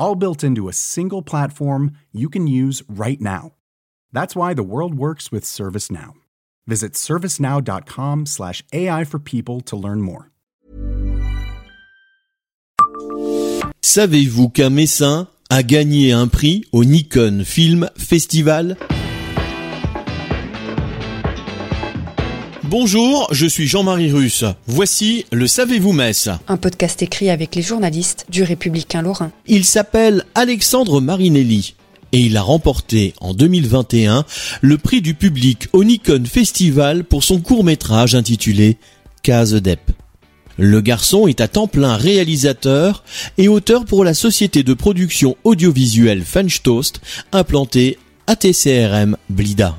all built into a single platform you can use right now. That's why the world works with ServiceNow. Visit servicenow.com/slash AI for people to learn more. Savez-vous qu'un Messin a gagné un prix au Nikon Film Festival Bonjour, je suis Jean-Marie Russe. Voici le Savez-vous Metz Un podcast écrit avec les journalistes du Républicain Lorrain. Il s'appelle Alexandre Marinelli et il a remporté en 2021 le prix du public au Nikon Festival pour son court-métrage intitulé Case Dep. Le garçon est à temps plein réalisateur et auteur pour la société de production audiovisuelle French Toast implantée à TCRM Blida.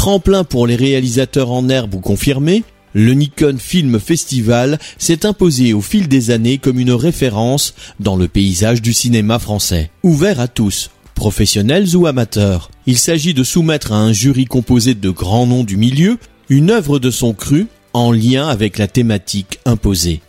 Tremplin pour les réalisateurs en herbe ou confirmés, le Nikon Film Festival s'est imposé au fil des années comme une référence dans le paysage du cinéma français. Ouvert à tous, professionnels ou amateurs, il s'agit de soumettre à un jury composé de grands noms du milieu une œuvre de son cru en lien avec la thématique imposée.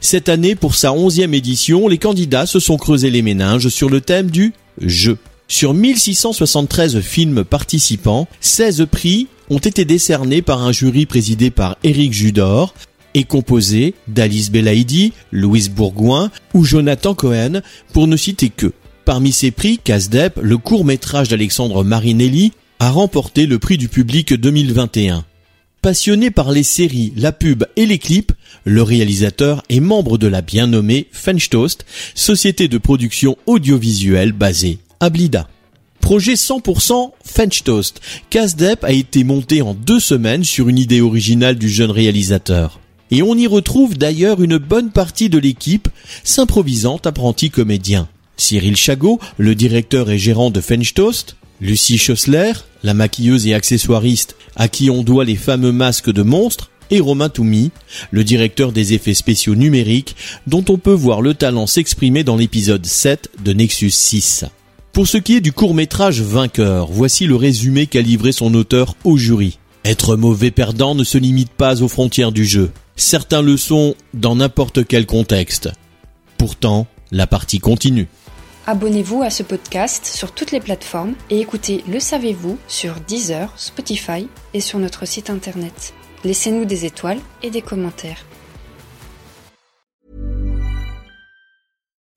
Cette année, pour sa onzième édition, les candidats se sont creusés les méninges sur le thème du jeu. Sur 1673 films participants, 16 prix ont été décernés par un jury présidé par Éric Judor et composé d'Alice Belaïdi, Louise Bourgoin ou Jonathan Cohen, pour ne citer que. Parmi ces prix, Casdep, le court-métrage d'Alexandre Marinelli, a remporté le prix du public 2021. Passionné par les séries, la pub et les clips, le réalisateur est membre de la bien nommée French Toast, société de production audiovisuelle basée Ablida. Projet 100% French Toast. Casdep a été monté en deux semaines sur une idée originale du jeune réalisateur. Et on y retrouve d'ailleurs une bonne partie de l'équipe, s'improvisant apprenti comédien. Cyril Chagot, le directeur et gérant de French Toast, Lucie Schossler, la maquilleuse et accessoiriste à qui on doit les fameux masques de monstres, et Romain Toumi, le directeur des effets spéciaux numériques, dont on peut voir le talent s'exprimer dans l'épisode 7 de Nexus 6. Pour ce qui est du court-métrage vainqueur, voici le résumé qu'a livré son auteur au jury. Être mauvais perdant ne se limite pas aux frontières du jeu. Certains le sont dans n'importe quel contexte. Pourtant, la partie continue. Abonnez-vous à ce podcast sur toutes les plateformes et écoutez Le Savez-vous sur Deezer, Spotify et sur notre site internet. Laissez-nous des étoiles et des commentaires.